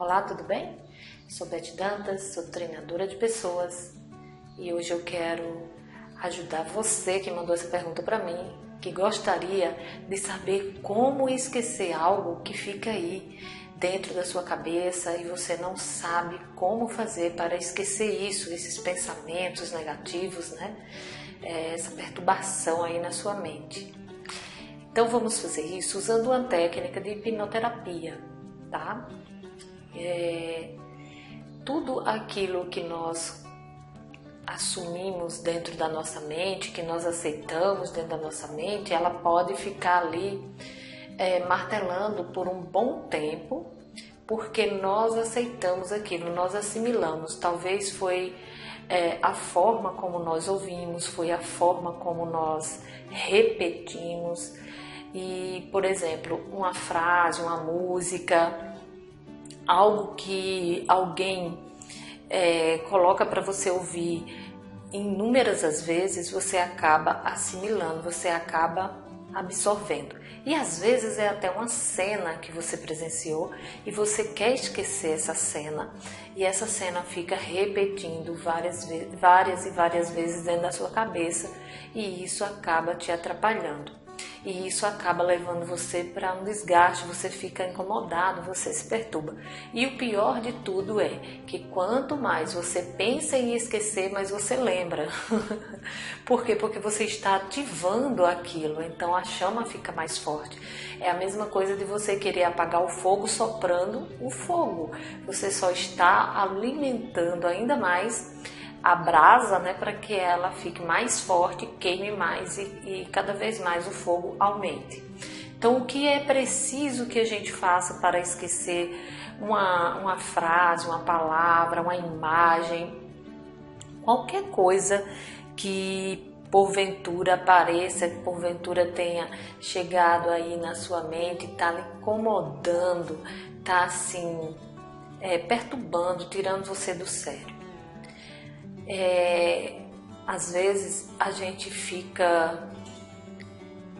Olá, tudo bem? Sou Beth Dantas, sou treinadora de pessoas e hoje eu quero ajudar você que mandou essa pergunta para mim, que gostaria de saber como esquecer algo que fica aí dentro da sua cabeça e você não sabe como fazer para esquecer isso, esses pensamentos negativos, né? É, essa perturbação aí na sua mente. Então vamos fazer isso usando uma técnica de hipnoterapia, tá? É, tudo aquilo que nós assumimos dentro da nossa mente, que nós aceitamos dentro da nossa mente, ela pode ficar ali é, martelando por um bom tempo, porque nós aceitamos aquilo, nós assimilamos. Talvez foi é, a forma como nós ouvimos, foi a forma como nós repetimos. E, por exemplo, uma frase, uma música, algo que alguém é, coloca para você ouvir inúmeras as vezes, você acaba assimilando, você acaba absorvendo. E às vezes é até uma cena que você presenciou e você quer esquecer essa cena e essa cena fica repetindo várias, várias e várias vezes dentro da sua cabeça e isso acaba te atrapalhando e isso acaba levando você para um desgaste, você fica incomodado, você se perturba. E o pior de tudo é que quanto mais você pensa em esquecer, mais você lembra. Por quê? Porque você está ativando aquilo, então a chama fica mais forte. É a mesma coisa de você querer apagar o fogo soprando o fogo. Você só está alimentando ainda mais a brasa, né, para que ela fique mais forte, queime mais e, e cada vez mais o fogo aumente. Então, o que é preciso que a gente faça para esquecer uma, uma frase, uma palavra, uma imagem, qualquer coisa que porventura apareça, que porventura tenha chegado aí na sua mente, está lhe incomodando, está assim, é, perturbando, tirando você do sério é, às vezes a gente fica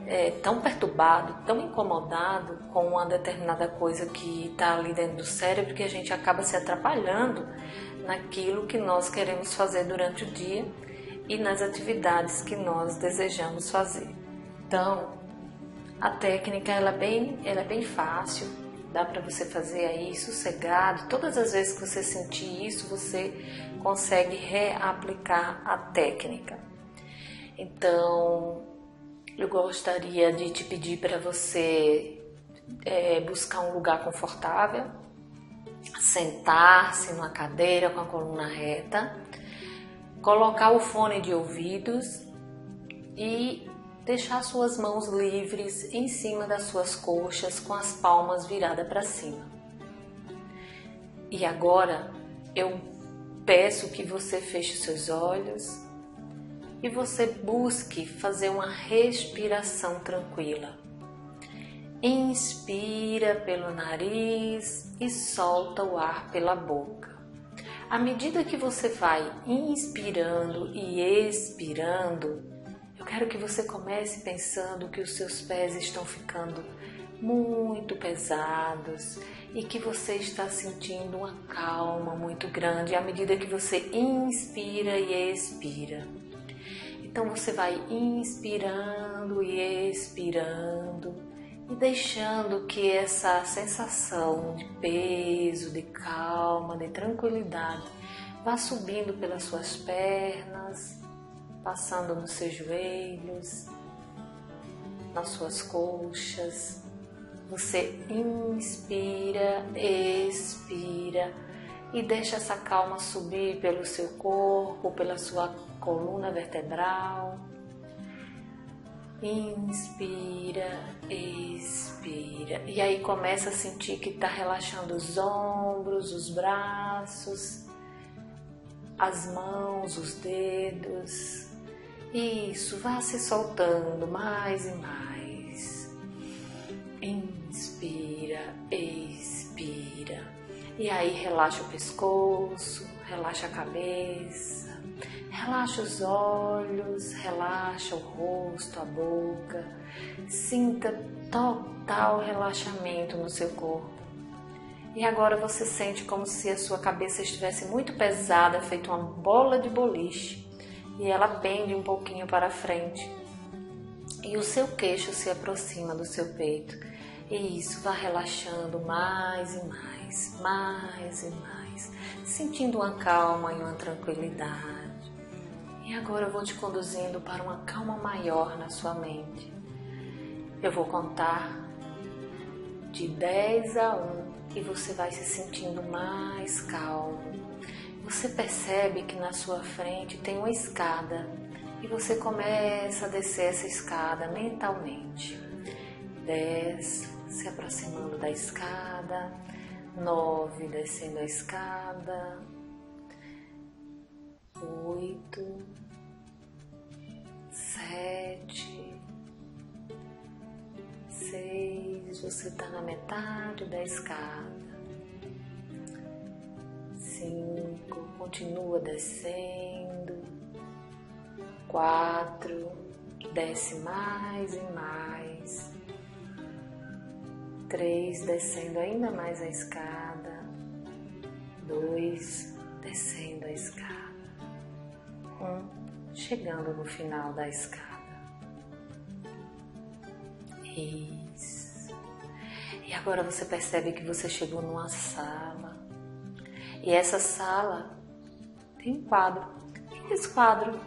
é, tão perturbado, tão incomodado com uma determinada coisa que está ali dentro do cérebro que a gente acaba se atrapalhando naquilo que nós queremos fazer durante o dia e nas atividades que nós desejamos fazer. Então, a técnica ela é bem, ela é bem fácil, Dá para você fazer aí sossegado. Todas as vezes que você sentir isso, você consegue reaplicar a técnica. Então, eu gostaria de te pedir para você é, buscar um lugar confortável, sentar-se numa cadeira com a coluna reta, colocar o fone de ouvidos e deixar suas mãos livres em cima das suas coxas com as palmas viradas para cima. E agora eu peço que você feche seus olhos e você busque fazer uma respiração tranquila. Inspira pelo nariz e solta o ar pela boca. À medida que você vai inspirando e expirando, quero que você comece pensando que os seus pés estão ficando muito pesados e que você está sentindo uma calma muito grande à medida que você inspira e expira. Então você vai inspirando e expirando e deixando que essa sensação de peso, de calma, de tranquilidade vá subindo pelas suas pernas, passando nos seus joelhos, nas suas coxas. Você inspira, expira e deixa essa calma subir pelo seu corpo, pela sua coluna vertebral. Inspira, expira. E aí começa a sentir que está relaxando os ombros, os braços, as mãos, os dedos. Isso, vá se soltando mais e mais. Inspira, expira. E aí relaxa o pescoço, relaxa a cabeça, relaxa os olhos, relaxa o rosto, a boca. Sinta total relaxamento no seu corpo. E agora você sente como se a sua cabeça estivesse muito pesada, feito uma bola de boliche, e ela pende um pouquinho para frente. E o seu queixo se aproxima do seu peito. E isso vai relaxando mais e mais, mais e mais, sentindo uma calma e uma tranquilidade. E agora eu vou te conduzindo para uma calma maior na sua mente. Eu vou contar de 10 a 1 e você vai se sentindo mais calmo. Você percebe que na sua frente tem uma escada e você começa a descer essa escada mentalmente. 10, se aproximando da escada, 9, descendo a escada, 8, 7, 6, você está na metade da escada. 5, continua descendo. 4, desce mais e mais. 3, descendo ainda mais a escada. 2, descendo a escada. 1, um, chegando no final da escada. Isso. E agora você percebe que você chegou numa sala. E essa sala tem um quadro. Esse quadro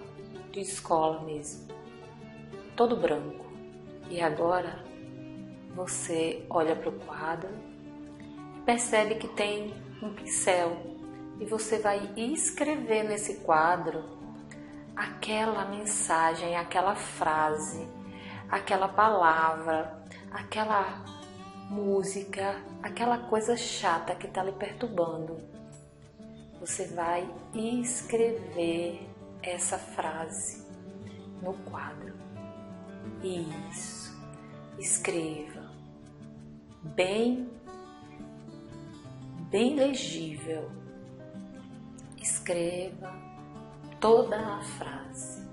de escola mesmo. Todo branco. E agora você olha para o quadro e percebe que tem um pincel. E você vai escrever nesse quadro aquela mensagem, aquela frase aquela palavra, aquela música, aquela coisa chata que está lhe perturbando. Você vai escrever essa frase no quadro. Isso. Escreva. Bem bem legível. Escreva toda a frase.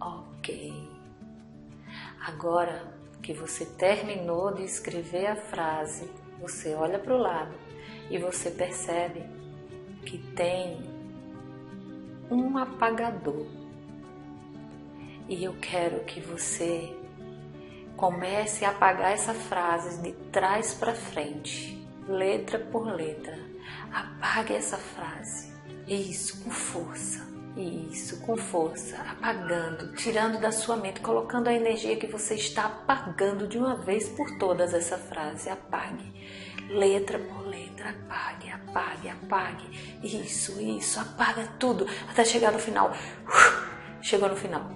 Ok. Agora que você terminou de escrever a frase, você olha para o lado e você percebe que tem um apagador. E eu quero que você comece a apagar essa frase de trás para frente, letra por letra. Apague essa frase. Isso com força. Isso, com força, apagando, tirando da sua mente, colocando a energia que você está apagando de uma vez por todas essa frase. Apague, letra por letra, apague, apague, apague. Isso, isso, apaga tudo até chegar no final. Chegou no final.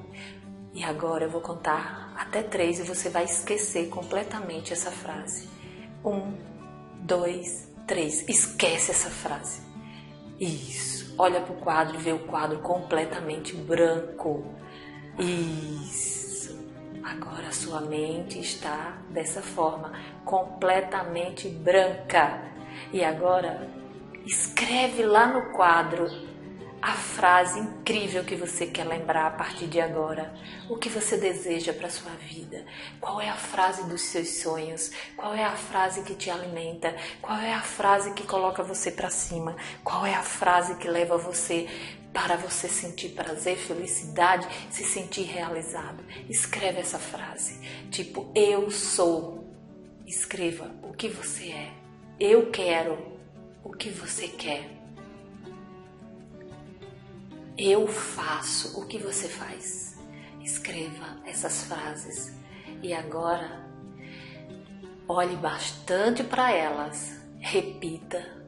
E agora eu vou contar até três e você vai esquecer completamente essa frase. Um, dois, três. Esquece essa frase. Isso olha para o quadro e vê o quadro completamente branco. Isso. Agora sua mente está dessa forma, completamente branca. E agora escreve lá no quadro a frase incrível que você quer lembrar a partir de agora. O que você deseja para sua vida? Qual é a frase dos seus sonhos? Qual é a frase que te alimenta? Qual é a frase que coloca você para cima? Qual é a frase que leva você para você sentir prazer, felicidade, se sentir realizado? Escreve essa frase, tipo eu sou. Escreva o que você é. Eu quero o que você quer. Eu faço o que você faz. Escreva essas frases e agora olhe bastante para elas, repita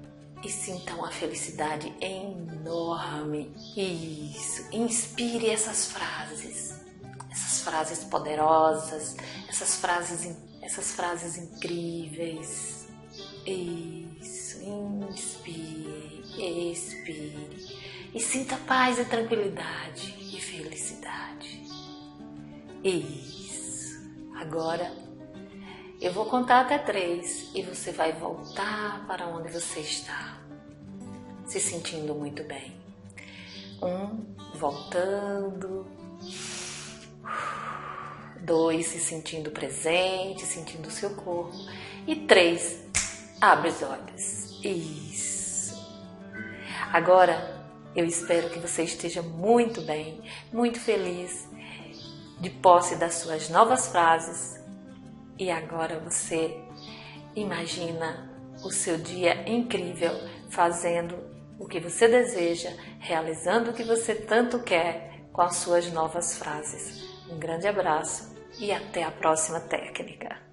e sinta uma felicidade enorme. Isso, inspire essas frases, essas frases poderosas, essas frases, essas frases incríveis. Isso, inspire, expire e sinta paz e tranquilidade e felicidade. Isso. Agora eu vou contar até três e você vai voltar para onde você está, se sentindo muito bem. Um, voltando. Dois, se sentindo presente, sentindo o seu corpo. E três, Abre os olhos. Isso. Agora, eu espero que você esteja muito bem, muito feliz, de posse das suas novas frases. E agora você imagina o seu dia incrível fazendo o que você deseja, realizando o que você tanto quer com as suas novas frases. Um grande abraço e até a próxima técnica.